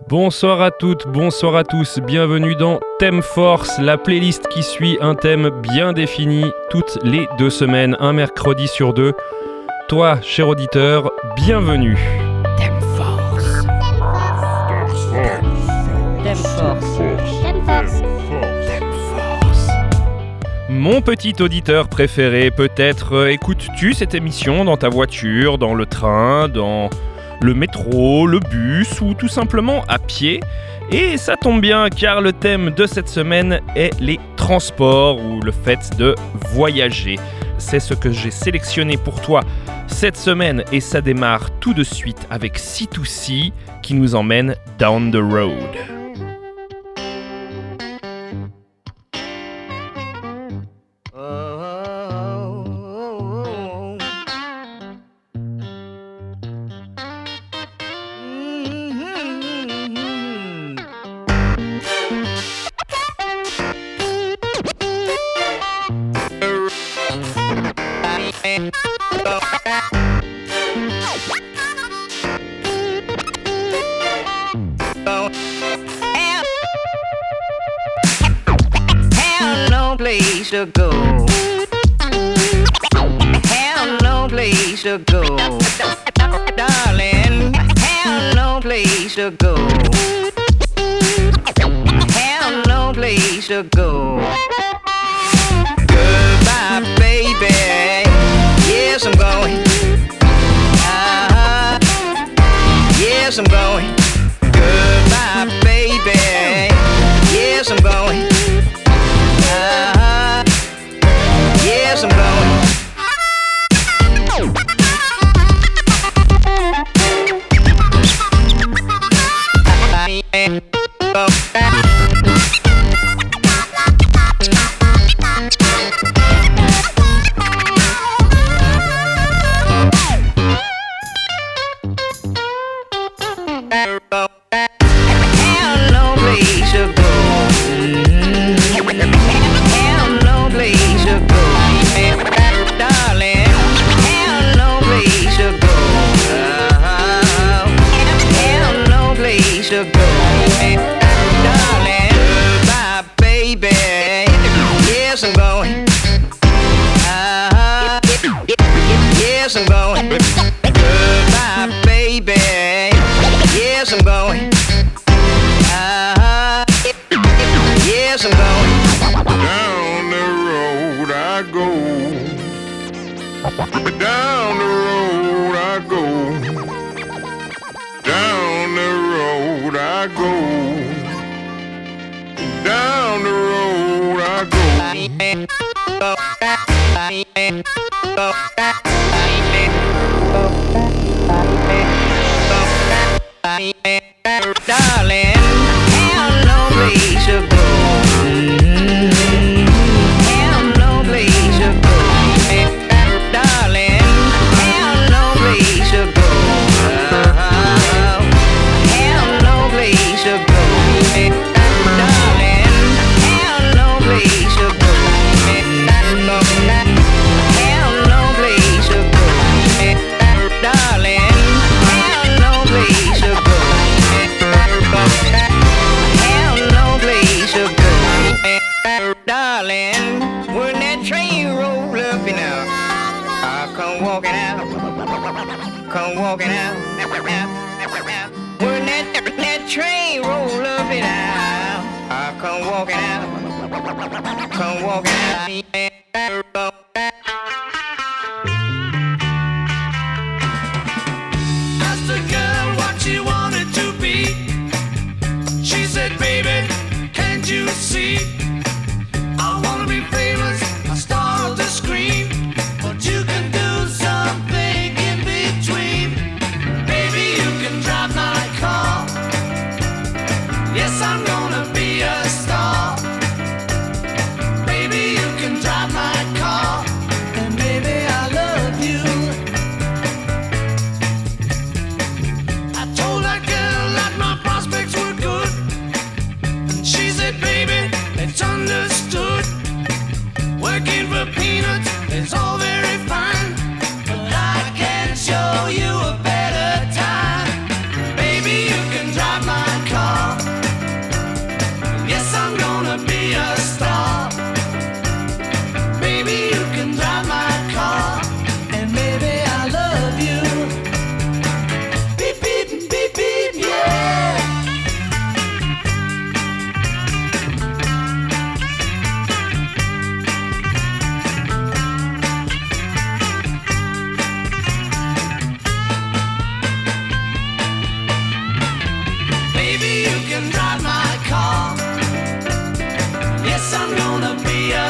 Bonsoir à toutes, bonsoir à tous, bienvenue dans Thème Force, la playlist qui suit un thème bien défini toutes les deux semaines, un mercredi sur deux. Toi, cher auditeur, bienvenue. Thème Force. Thème Force. Thème Force. Mon petit auditeur préféré, peut-être euh, écoutes-tu cette émission dans ta voiture, dans le train, dans le métro, le bus ou tout simplement à pied. Et ça tombe bien car le thème de cette semaine est les transports ou le fait de voyager. C'est ce que j'ai sélectionné pour toi cette semaine et ça démarre tout de suite avec C2C qui nous emmène down the road. Come walk at me.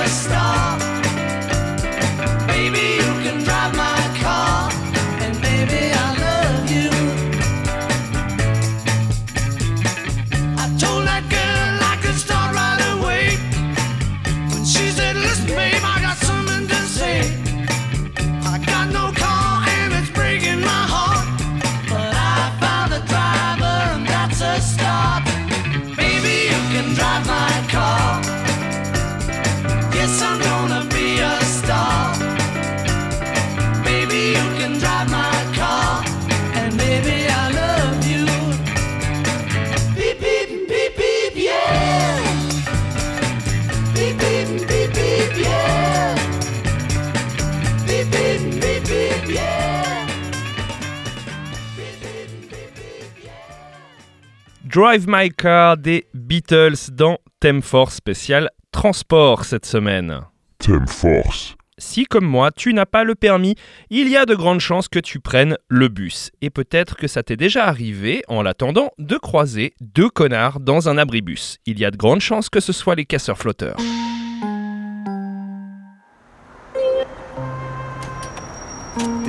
stop. Drive My Car des Beatles dans Thème Force spécial transport cette semaine. Thème Force. Si comme moi tu n'as pas le permis, il y a de grandes chances que tu prennes le bus. Et peut-être que ça t'est déjà arrivé, en l'attendant, de croiser deux connards dans un abribus. Il y a de grandes chances que ce soit les casseurs flotteurs.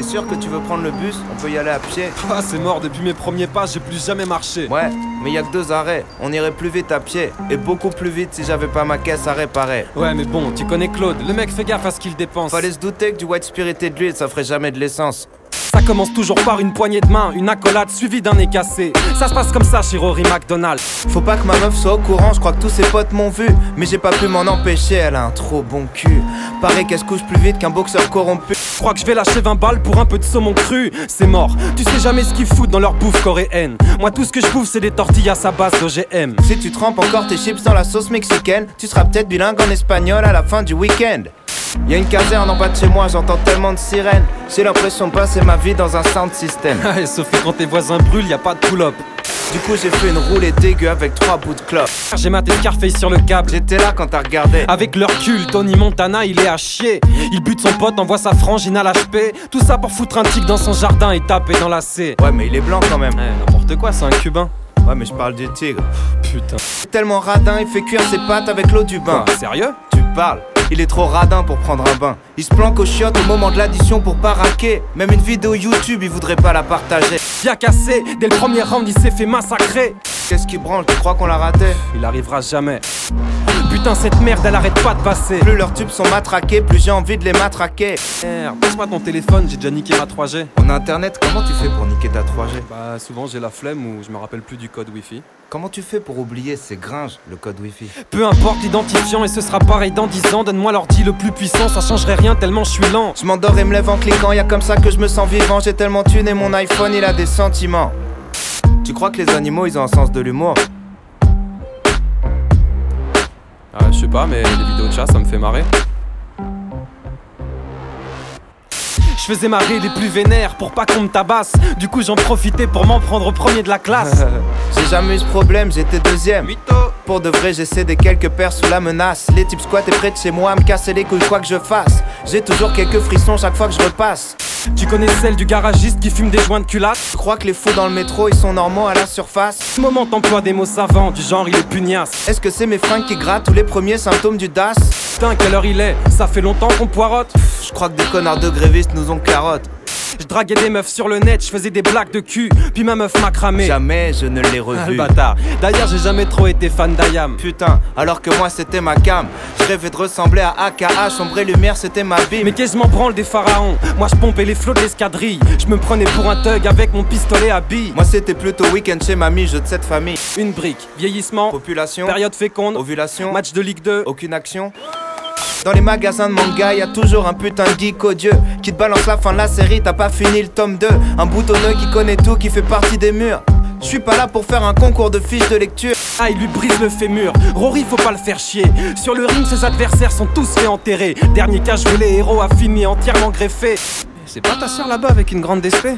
T'es sûr que tu veux prendre le bus? On peut y aller à pied. Ah, c'est mort, depuis mes premiers pas, j'ai plus jamais marché. Ouais, mais y a que deux arrêts. On irait plus vite à pied. Et beaucoup plus vite si j'avais pas ma caisse à réparer. Ouais, mais bon, tu connais Claude, le mec fait gaffe à ce qu'il dépense. Fallait se douter que du white spirit et de l'huile, ça ferait jamais de l'essence. Ça commence toujours par une poignée de main, une accolade suivie d'un nez cassé. Ça se passe comme ça chez Rory McDonald. Faut pas que ma meuf soit au courant, je crois que tous ses potes m'ont vu. Mais j'ai pas pu m'en empêcher, elle a un trop bon cul. Pareil qu'elle se couche plus vite qu'un boxeur corrompu. Je crois que je vais lâcher 20 balles pour un peu de saumon cru. C'est mort, tu sais jamais ce qu'ils foutent dans leur bouffe coréenne. Moi, tout ce que je bouffe, c'est des tortillas à base d'OGM. Si tu trempes encore tes chips dans la sauce mexicaine, tu seras peut-être bilingue en espagnol à la fin du week-end. Y a une caserne en bas de chez moi, j'entends tellement de sirènes. J'ai l'impression de passer ma vie dans un sound system. Ouais, sauf que quand tes voisins brûlent, y a pas de pull-up. Du coup, j'ai fait une roulée dégueu avec trois bouts de clope. J'ai maté Scarface sur le câble. J'étais là quand t'as regardé. Avec leur cul, Tony Montana, il est à chier. Il bute son pote, envoie sa frangine à l'HP. Tout ça pour foutre un tic dans son jardin et taper dans la C. Ouais, mais il est blanc quand même. Ouais, n'importe quoi, c'est un cubain. Ouais, mais je parle du tigre. Putain. Tellement radin, il fait cuire ses pattes avec l'eau du bain. Quoi, sérieux? Tu parles il est trop radin pour prendre un bain. Il se planque au chiottes au moment de l'addition pour pas raquer. Même une vidéo YouTube, il voudrait pas la partager. Bien cassé, dès le premier round, il s'est fait massacrer. Qu'est-ce qui branle? Tu crois qu'on l'a raté? Il arrivera jamais. Putain, cette merde, elle arrête pas de passer. Plus leurs tubes sont matraqués, plus j'ai envie de les matraquer. Merde, passe-moi ton téléphone, j'ai déjà niqué ma 3G. On a internet, comment tu fais pour niquer ta 3G Bah, souvent j'ai la flemme ou je me rappelle plus du code Wi-Fi. Comment tu fais pour oublier ces gringes, le code Wi-Fi? Peu importe l'identifiant et ce sera pareil dans 10 ans. Donne-moi l'ordi le plus puissant, ça changerait rien tellement je suis lent. Je m'endors et me lève en cliquant, y a comme ça que je me sens vivant. J'ai tellement thune et mon iPhone il a des sentiments. Tu crois que les animaux ils ont un sens de l'humour? Ah, je sais pas, mais les vidéos de chat, ça me fait marrer. Je faisais marrer les plus vénères pour pas qu'on me tabasse. Du coup, j'en profitais pour m'en prendre au premier de la classe. J'ai jamais eu ce problème, j'étais deuxième. Pour de vrai, j'essaie des quelques paires sous la menace. Les types squattent près de chez moi à me casser les couilles quoi que je fasse. J'ai toujours quelques frissons chaque fois que je repasse. Tu connais celle du garagiste qui fume des joints de culasse? Je crois que les fous dans le métro ils sont normaux à la surface. Ce moment t'emploie des mots savants, du genre il est pugnace. Est-ce que c'est mes fringues qui grattent ou les premiers symptômes du DAS? Putain, quelle heure il est? Ça fait longtemps qu'on poirote. Je crois que des connards de grévistes nous ont carotte. Je draguais des meufs sur le net, je faisais des blagues de cul, puis ma meuf m'a cramé. Jamais je ne l'ai Ah, revu. bâtard. D'ailleurs, j'ai jamais trop été fan d'Ayam. Putain, alors que moi c'était ma cam. Je rêvais de ressembler à AKA, sombre et lumière c'était ma bime. Mais qu'est-ce que je m'en branle des pharaons? Moi je pompais les flots de l'escadrille Je me prenais pour un thug avec mon pistolet à billes Moi c'était plutôt week-end chez mamie, jeu de cette famille. Une brique, vieillissement, Population, période féconde, ovulation, match de Ligue 2 aucune action. Dans les magasins de manga, y a toujours un putain de geek odieux qui te balance la fin de la série, t'as pas fini le tome 2. Un boutonneux qui connaît tout, qui fait partie des murs. Je suis pas là pour faire un concours de fiches de lecture. Ah il lui brise le fémur Rory faut pas le faire chier Sur le ring ses adversaires sont tous fait enterrer Dernier cas je les héros a fini entièrement greffé C'est pas ta soeur là-bas avec une grande DSP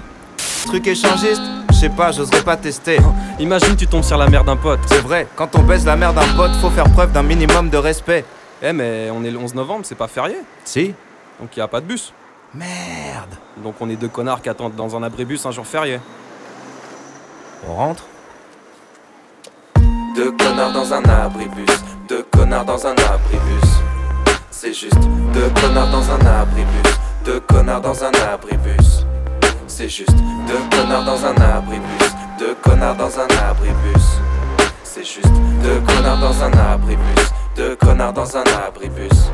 Truc échangiste, je sais pas, j'oserais pas tester. Imagine tu tombes sur la mère d'un pote C'est vrai, quand on baisse la mère d'un pote, faut faire preuve d'un minimum de respect. Eh mais on est le 11 novembre c'est pas férié. Si. Donc y a pas de bus. Merde. Donc on est deux connards qui attendent dans un abribus un jour férié. On rentre. Deux connards dans un abribus, deux connards dans un abribus. C'est juste. Deux connards dans un abribus, deux connards dans un abribus. C'est juste. Deux connards dans un abribus, deux connards dans un abribus. C'est juste. Deux connards dans un abribus, deux connards dans un abribus.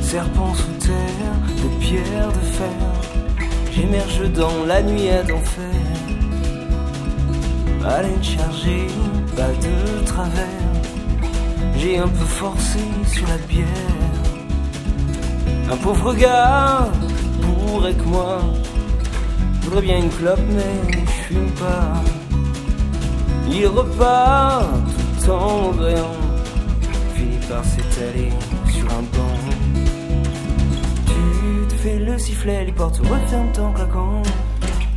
Serpent sous terre, de pierre de fer, j'émerge dans la nuit d'enfer. Haleine chargée, pas de travers, j'ai un peu forcé sur la bière. Un pauvre gars, pourrait que moi, voudrait bien une clope, mais je fume pas. Il repart tout en brillant, finit par s'étaler sur un banc. Tu te fais le sifflet, les portes referment en claquant.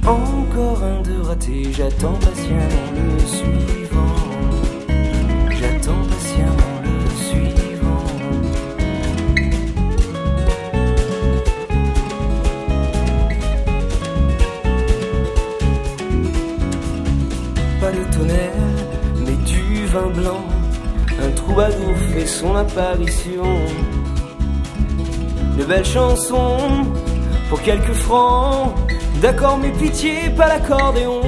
Encore un de raté, j'attends patiemment le suivant. Son apparition. De belles chansons pour quelques francs. D'accord, mais pitié, pas l'accordéon.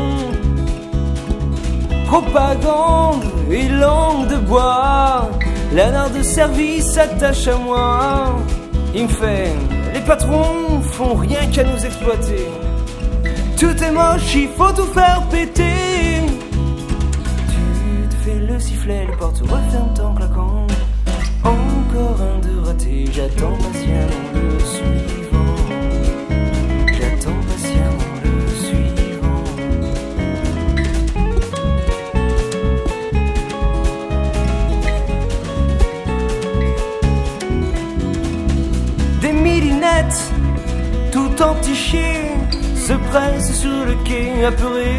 Propagande et langue de bois. L'anard de service s'attache à moi. Il me fait, les patrons font rien qu'à nous exploiter. Tout est moche, il faut tout faire péter. Tu te fais le sifflet, les portes referment en claquant. Un de j'attends patiemment le suivant. J'attends patiemment le suivant. Des millinettes, tout entiché, se pressent sur le quai apeuré.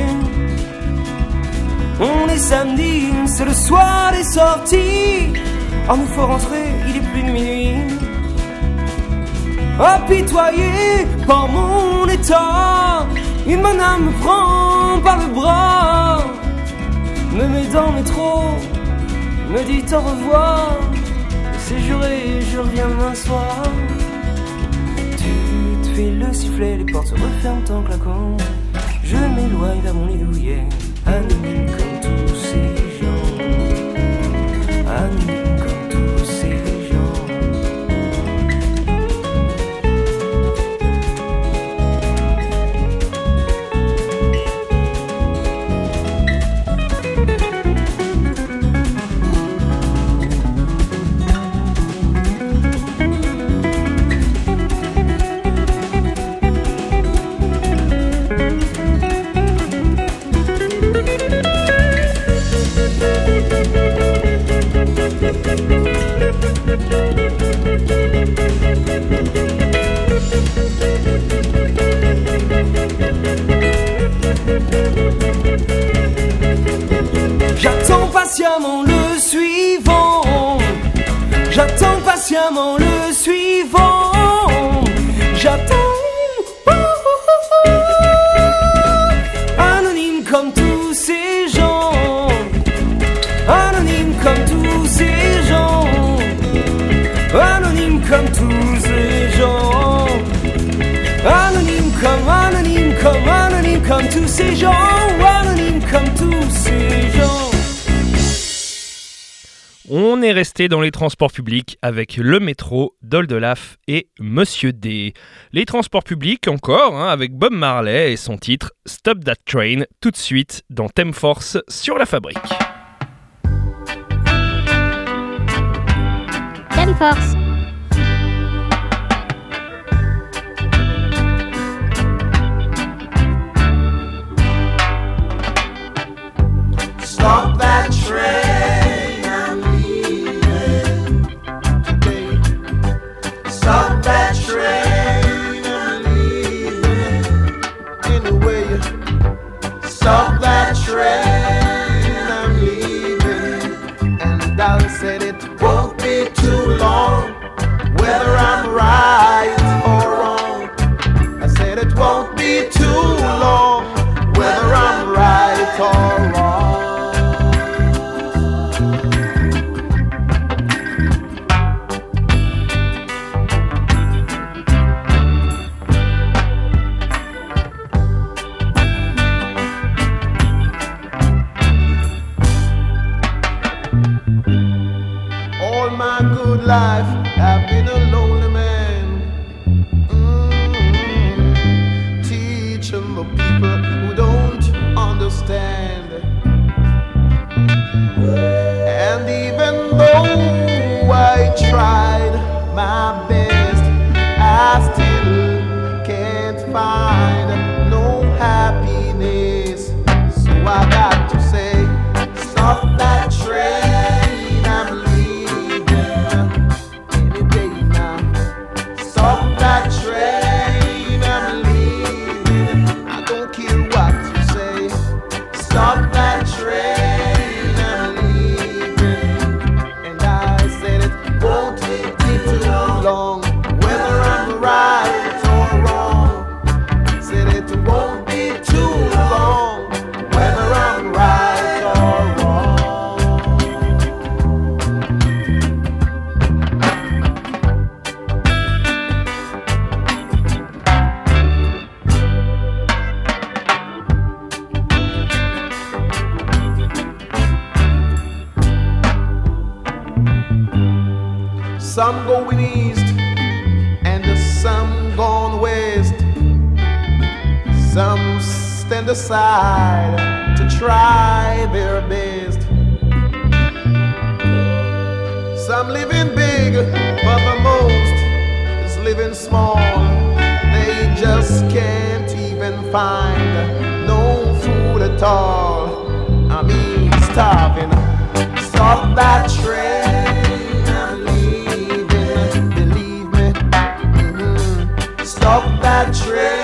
On est samedi, c'est le soir des sorties. Oh, nous faut rentrer, minuit. Apitoyé par mon état, une menace me prend par le bras, me met dans le métro, me dit au revoir. C'est juré, je reviens demain soir. Tu te fais le sifflet, les portes se referment en claquant. Je m'éloigne vers mon lit douillet, anonyme comme tous ces gens. Anonyme comme tous ces gens. On est resté dans les transports publics avec le métro, Doldelaf et Monsieur D. Les transports publics encore, hein, avec Bob Marley et son titre Stop That Train, tout de suite dans Thème Force sur la fabrique. Thème Force. Some going east and some going west. Some stand aside to try their best. Some living big, but the most is living small. They just can't even find no food at all. I mean, starving. Stop that train. that trip.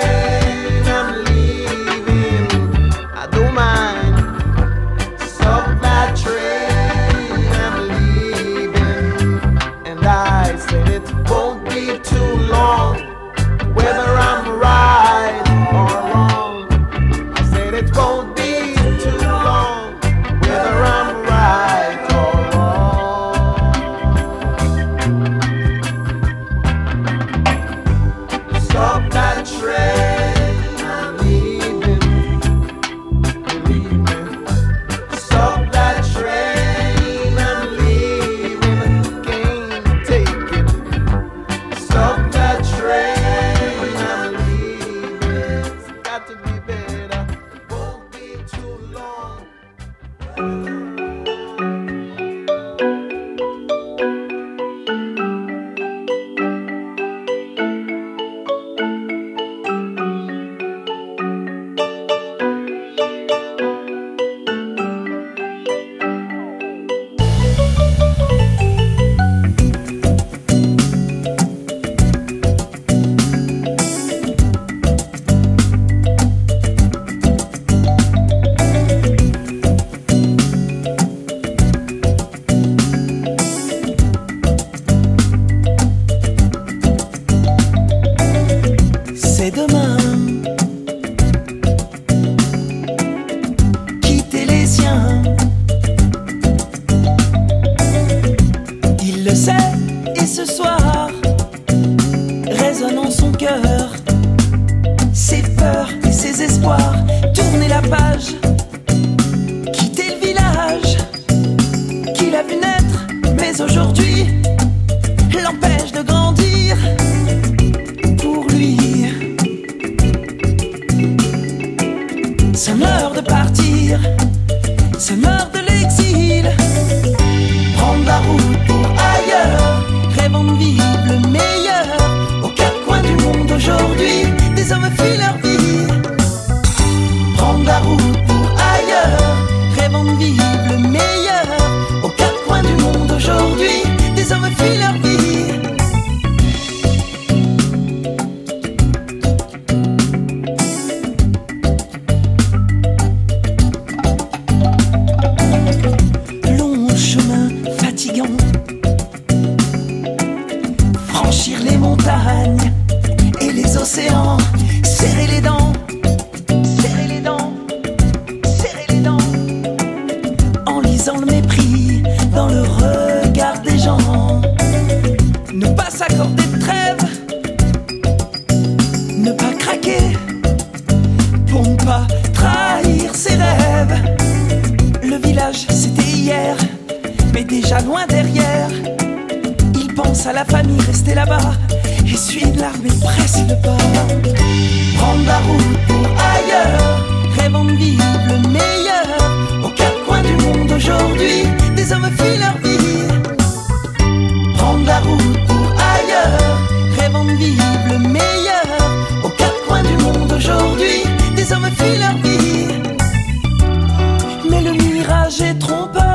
à la famille restée là-bas. Essuie une larme et presse le pas. Prendre la route pour ailleurs, rêvant de vivre le meilleur. Aux quatre coins du monde aujourd'hui, des hommes fuient leur vie. Prendre la route pour ailleurs, rêvant de vivre le meilleur. Aux quatre coins du monde aujourd'hui, des hommes fuient leur vie. Mais le mirage est trompeur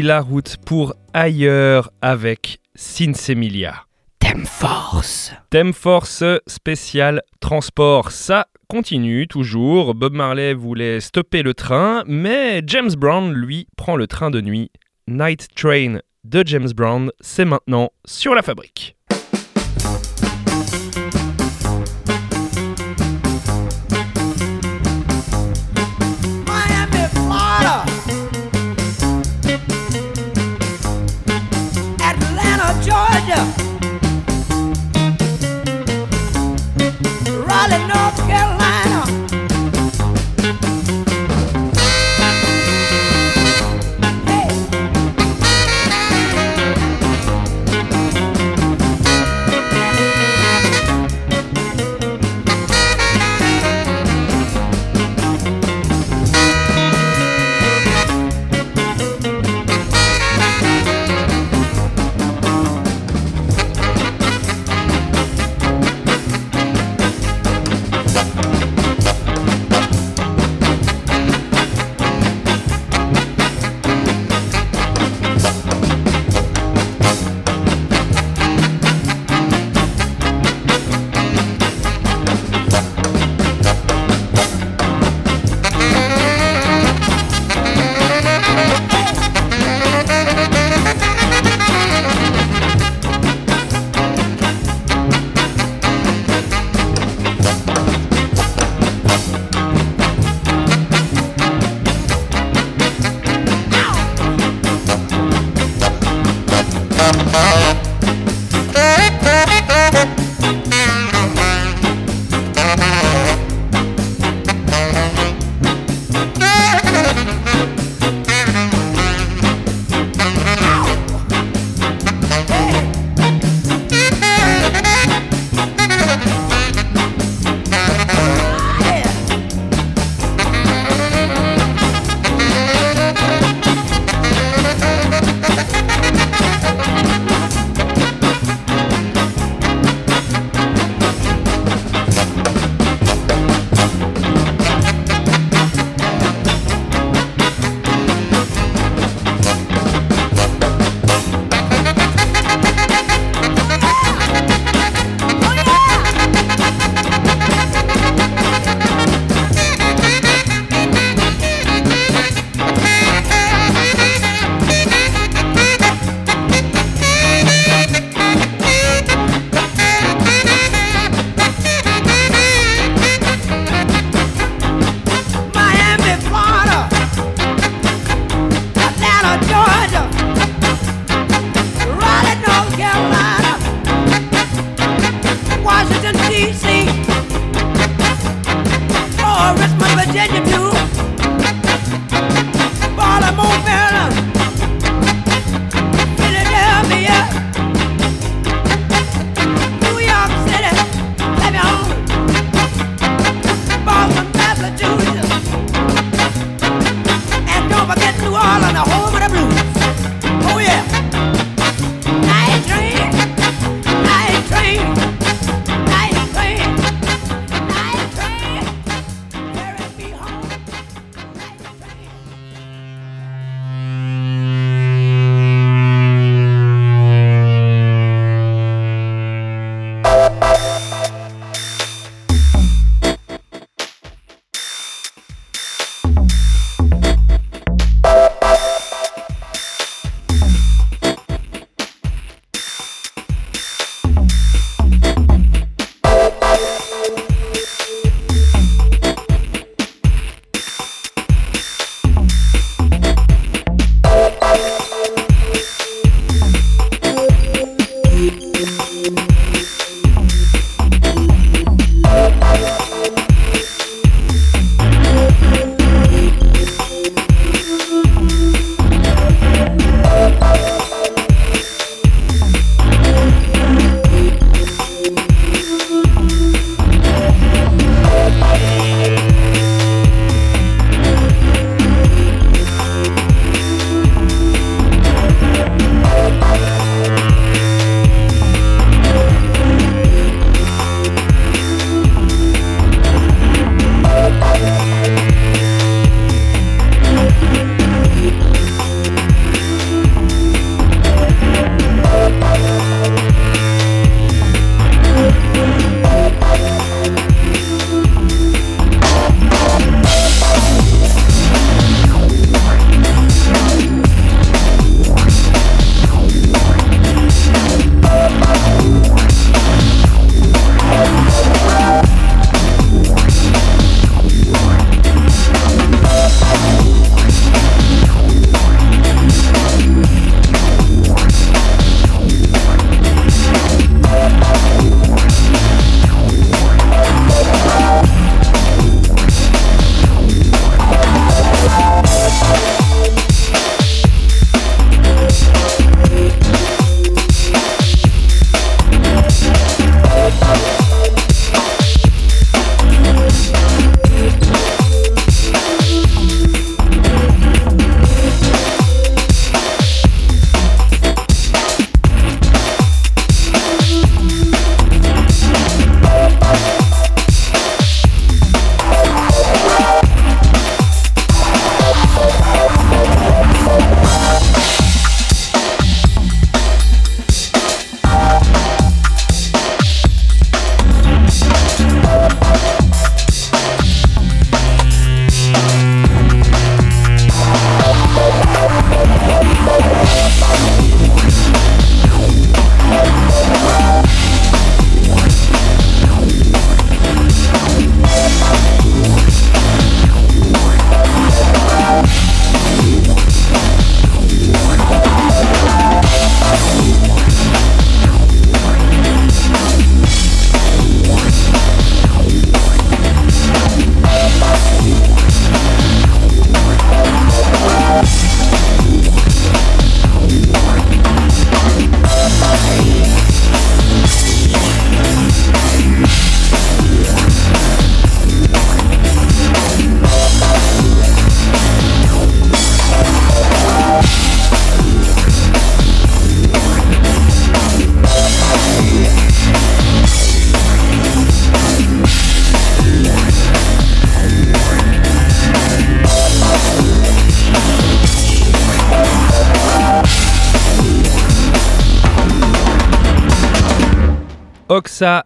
La route pour Ailleurs avec Sinsemilia. Thème Force. Thème Force spécial transport. Ça continue toujours. Bob Marley voulait stopper le train, mais James Brown, lui, prend le train de nuit. Night Train de James Brown, c'est maintenant sur la fabrique.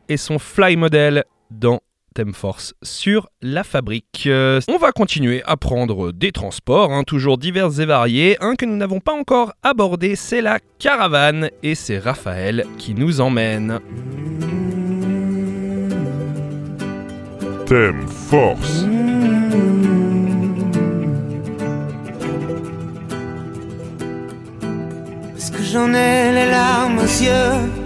Et son Fly Model dans Thème Force sur la fabrique. Euh, on va continuer à prendre des transports, hein, toujours divers et variés. Un que nous n'avons pas encore abordé, c'est la caravane et c'est Raphaël qui nous emmène. Thème force. Parce que j'en ai les larmes aux yeux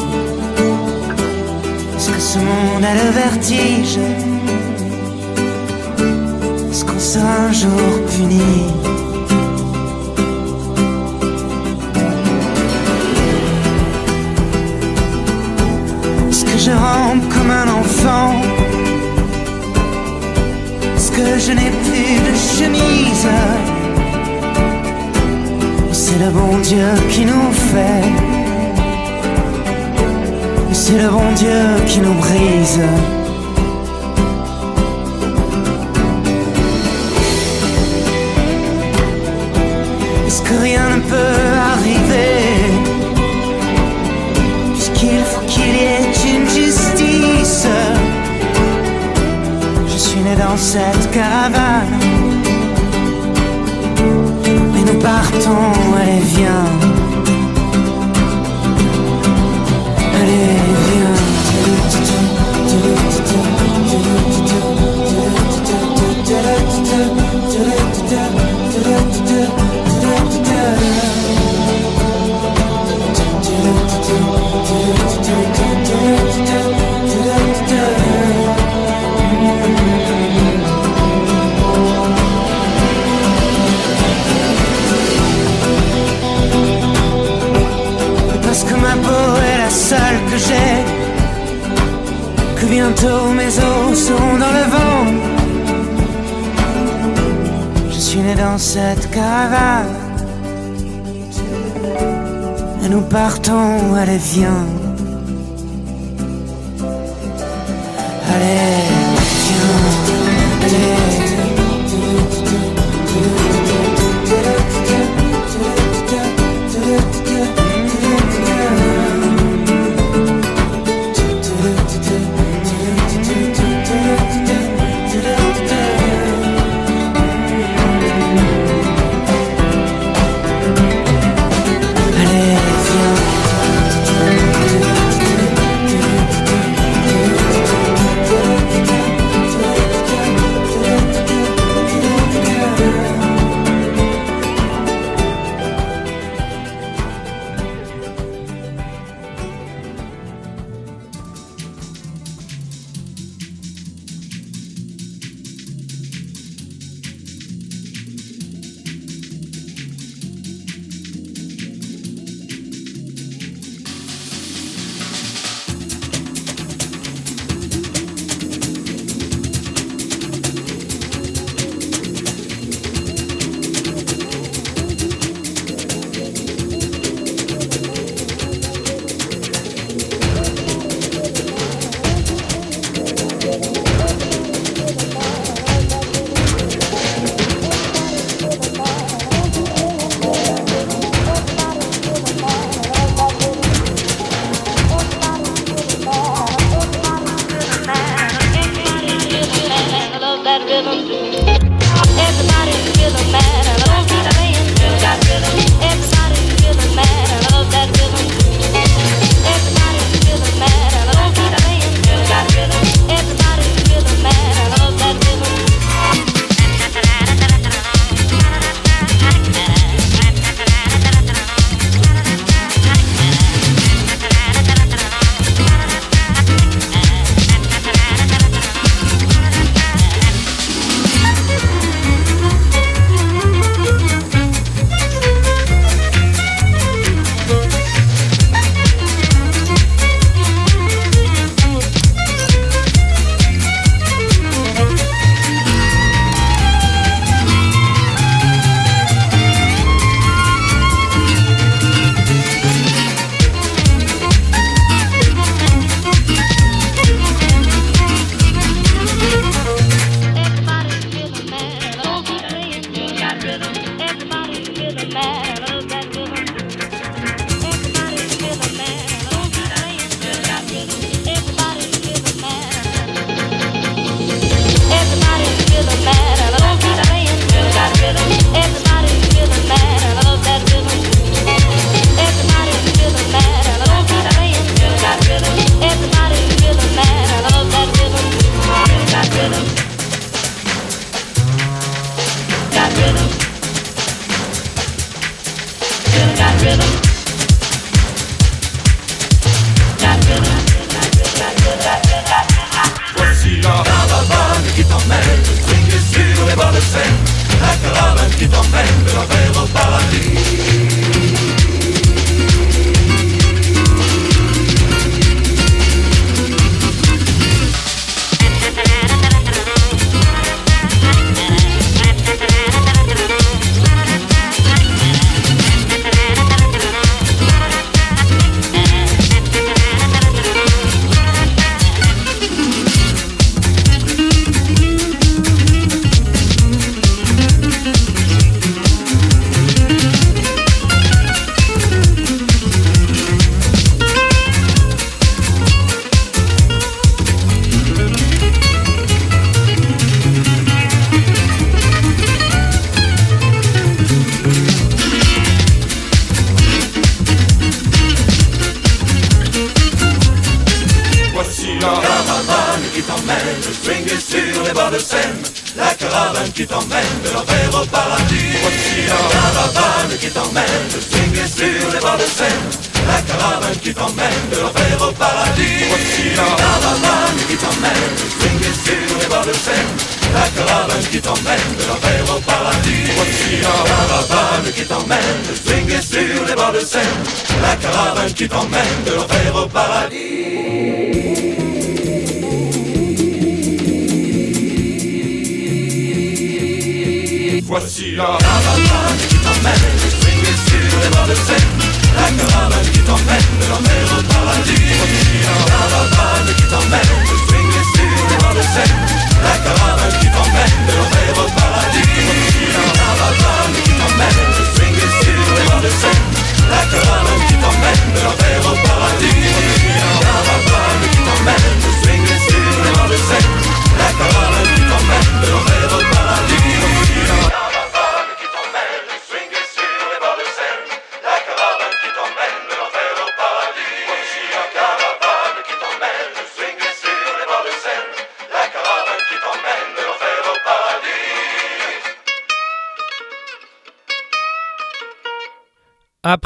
Est-ce que ce monde a le vertige. Est-ce qu'on sera un jour puni? Est-ce que je rampe comme un enfant? Est-ce que je n'ai plus de chemise? C'est le bon Dieu qui nous fait. C'est le bon Dieu qui nous brise. Est-ce que rien ne peut arriver? Puisqu'il faut qu'il y ait une justice. Je suis né dans cette caravane. Mais nous partons, allez viens partons, allez viens. Allez,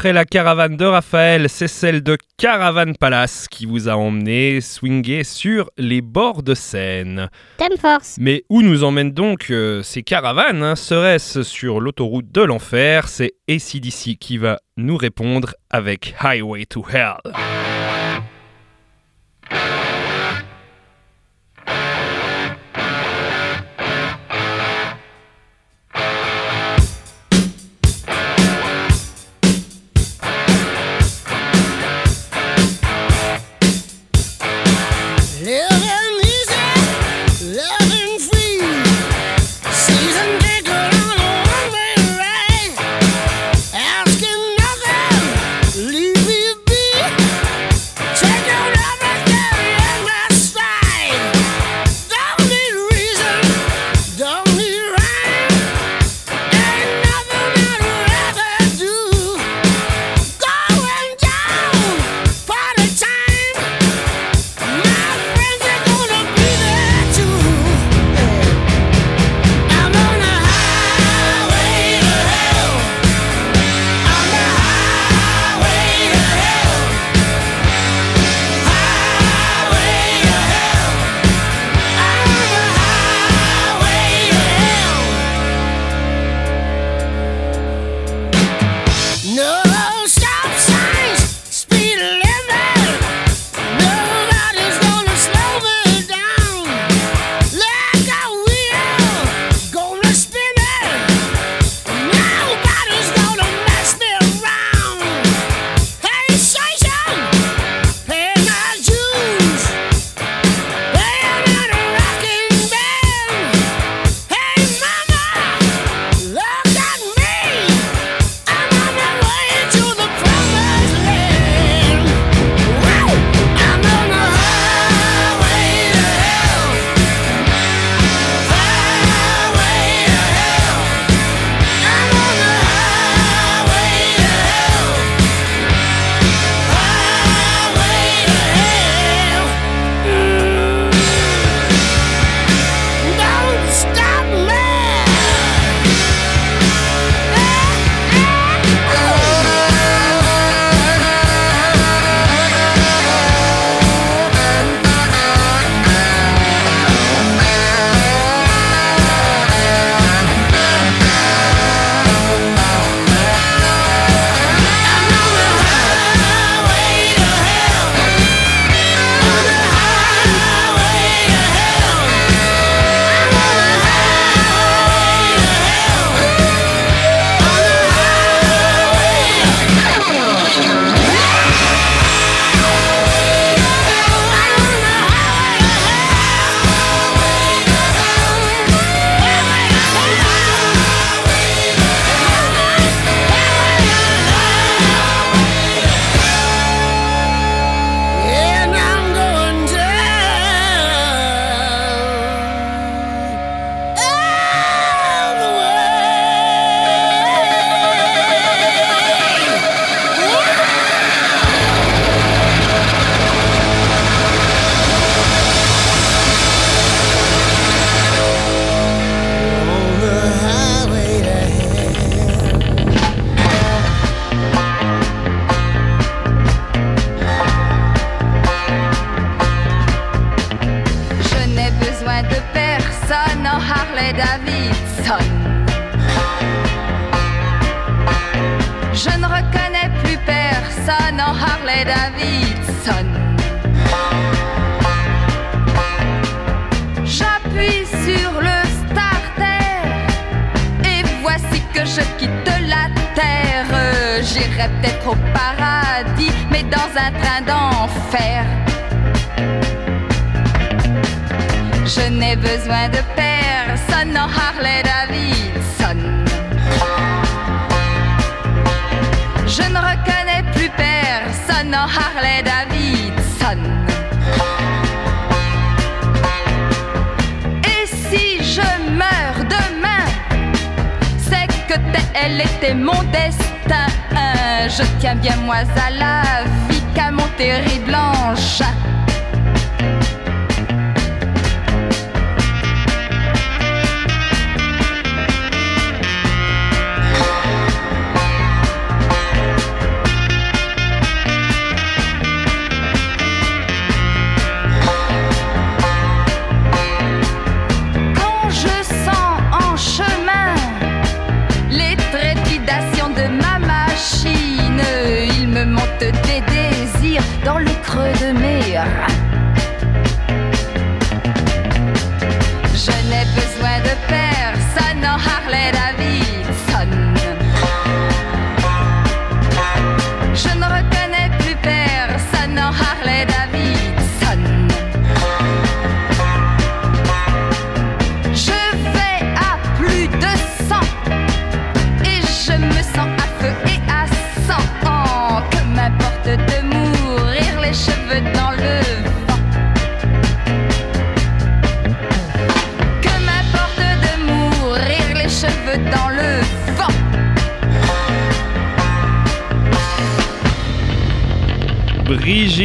après la caravane de Raphaël, c'est celle de Caravan Palace qui vous a emmené swinguer sur les bords de Seine. Thème force. Mais où nous emmènent donc euh, ces caravanes hein, Serait-ce sur l'autoroute de l'enfer? C'est ACDC qui va nous répondre avec Highway to Hell.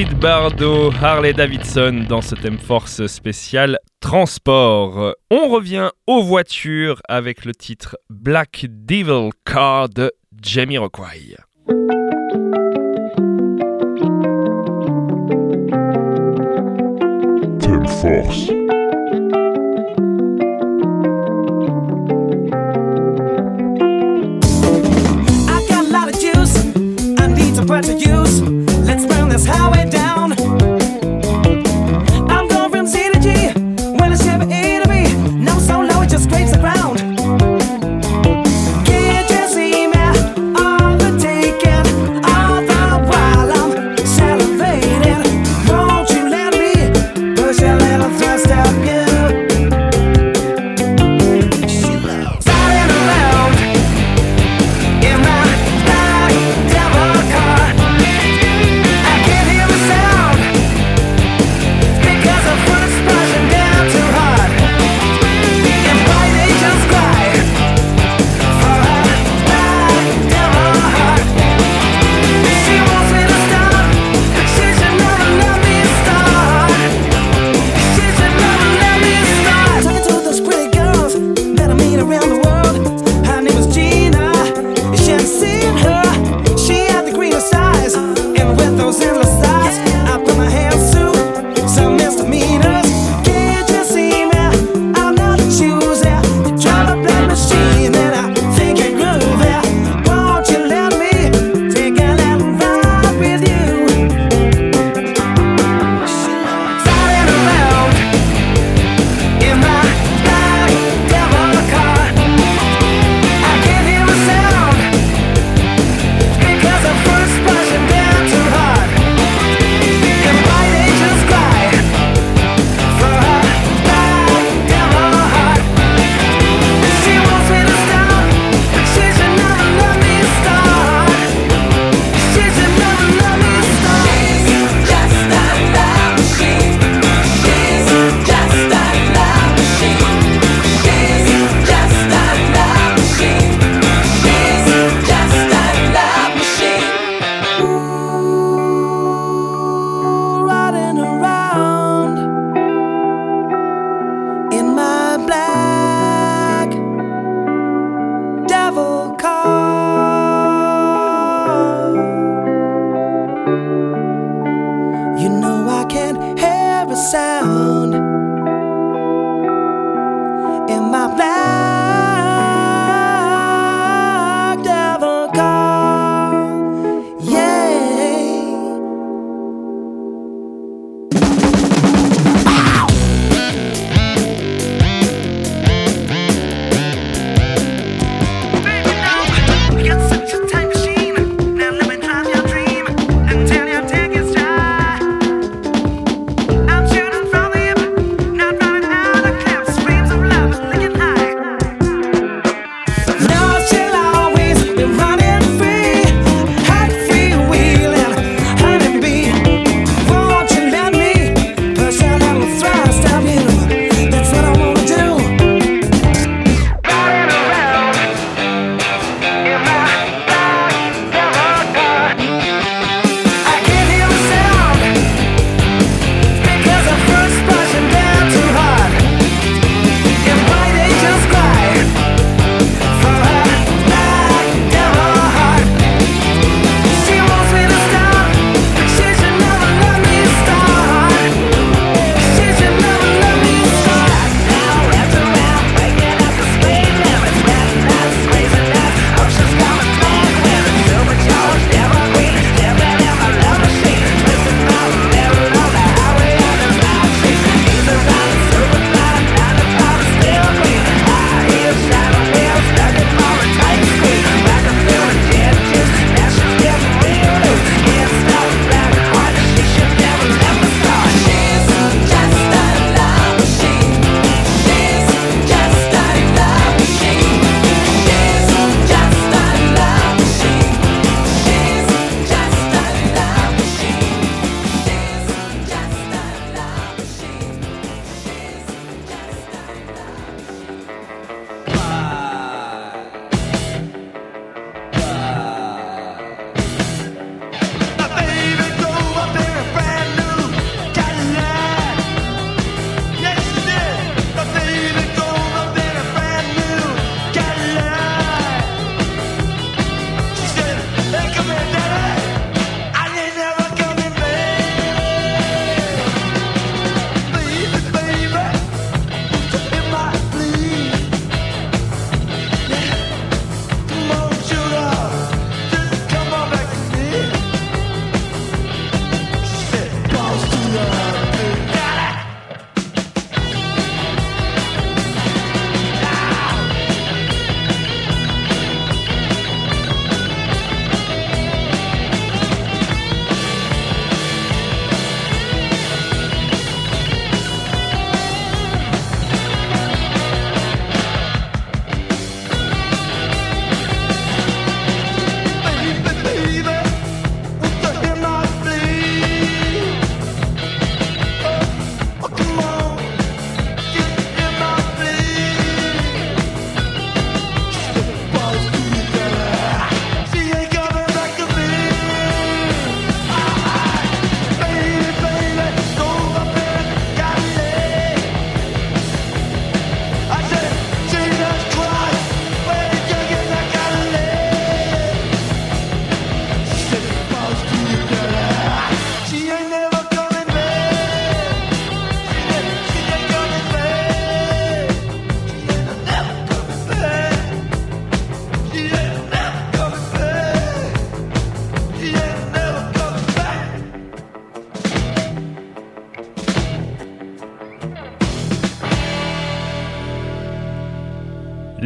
Brigitte Bardot, Harley Davidson dans ce thème force spécial transport. On revient aux voitures avec le titre Black Devil Car de Jamie Rockway. that's how it does.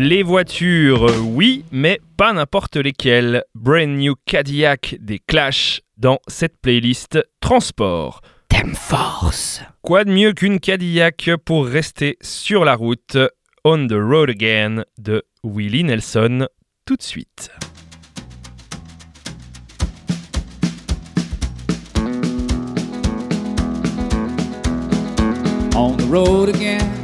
Les voitures, oui, mais pas n'importe lesquelles. Brand New Cadillac des Clash dans cette playlist Transport. Thème Force. Quoi de mieux qu'une Cadillac pour rester sur la route? On the Road Again de Willie Nelson tout de suite. on the road again.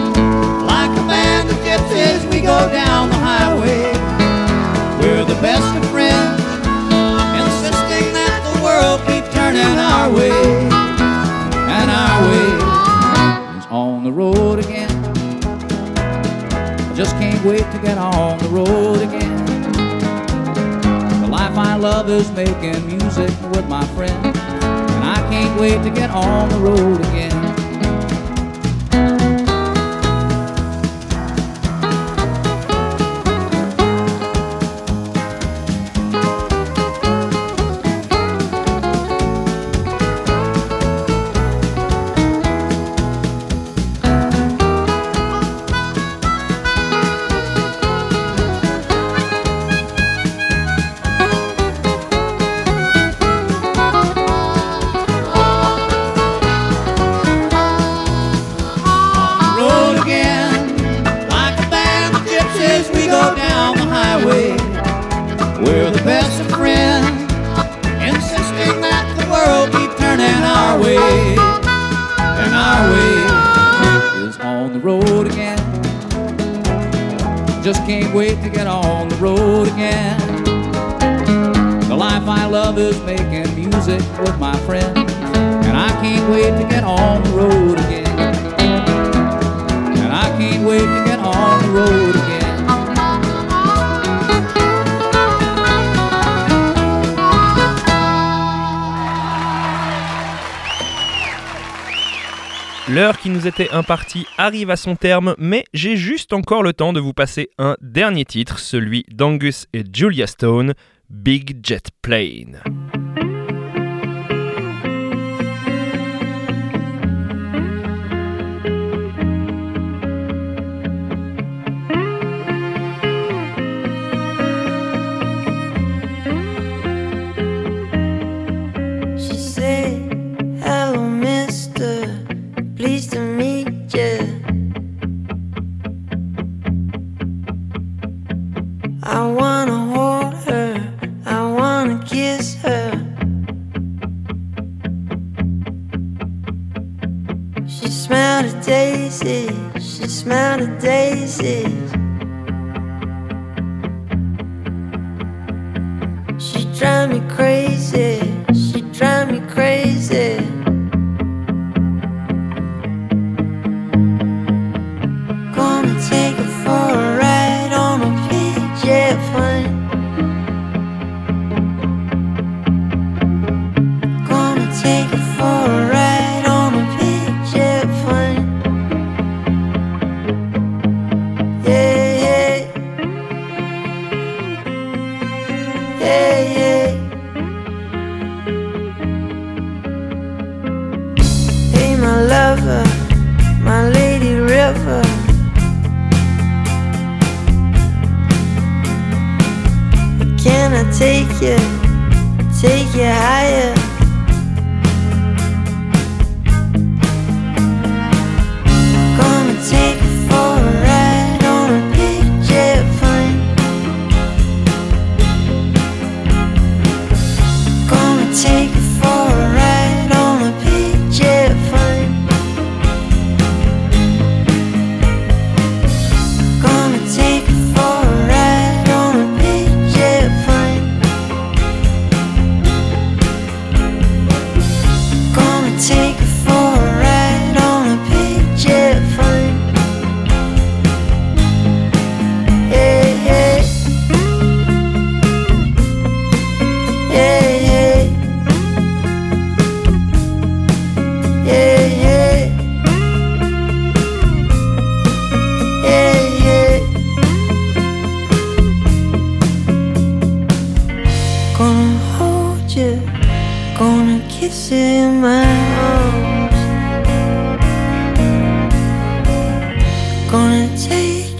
Like a band we go down the highway. We're the best of friends, insisting that the world keep turning our way. And our way is on the road again. I just can't wait to get on the road again. The life I love is making music with my friends. And I can't wait to get on the road again. Impartie arrive à son terme, mais j'ai juste encore le temps de vous passer un dernier titre, celui d'Angus et Julia Stone, Big Jet Plane. I wanna hold her. I wanna kiss her. She smelled a daisy. She smelled a daisy. She drive me crazy.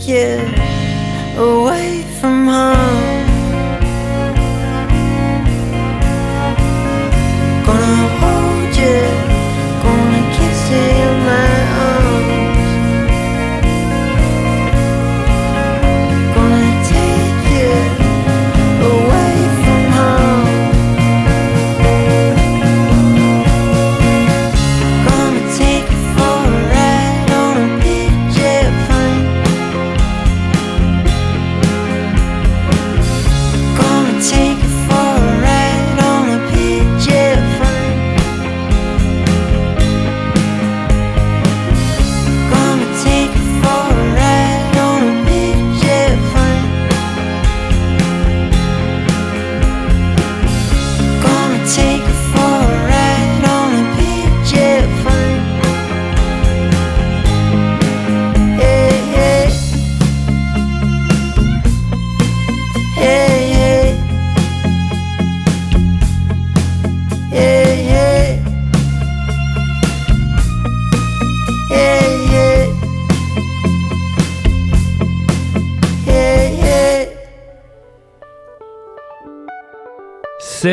Take you away from home. Gonna hold you,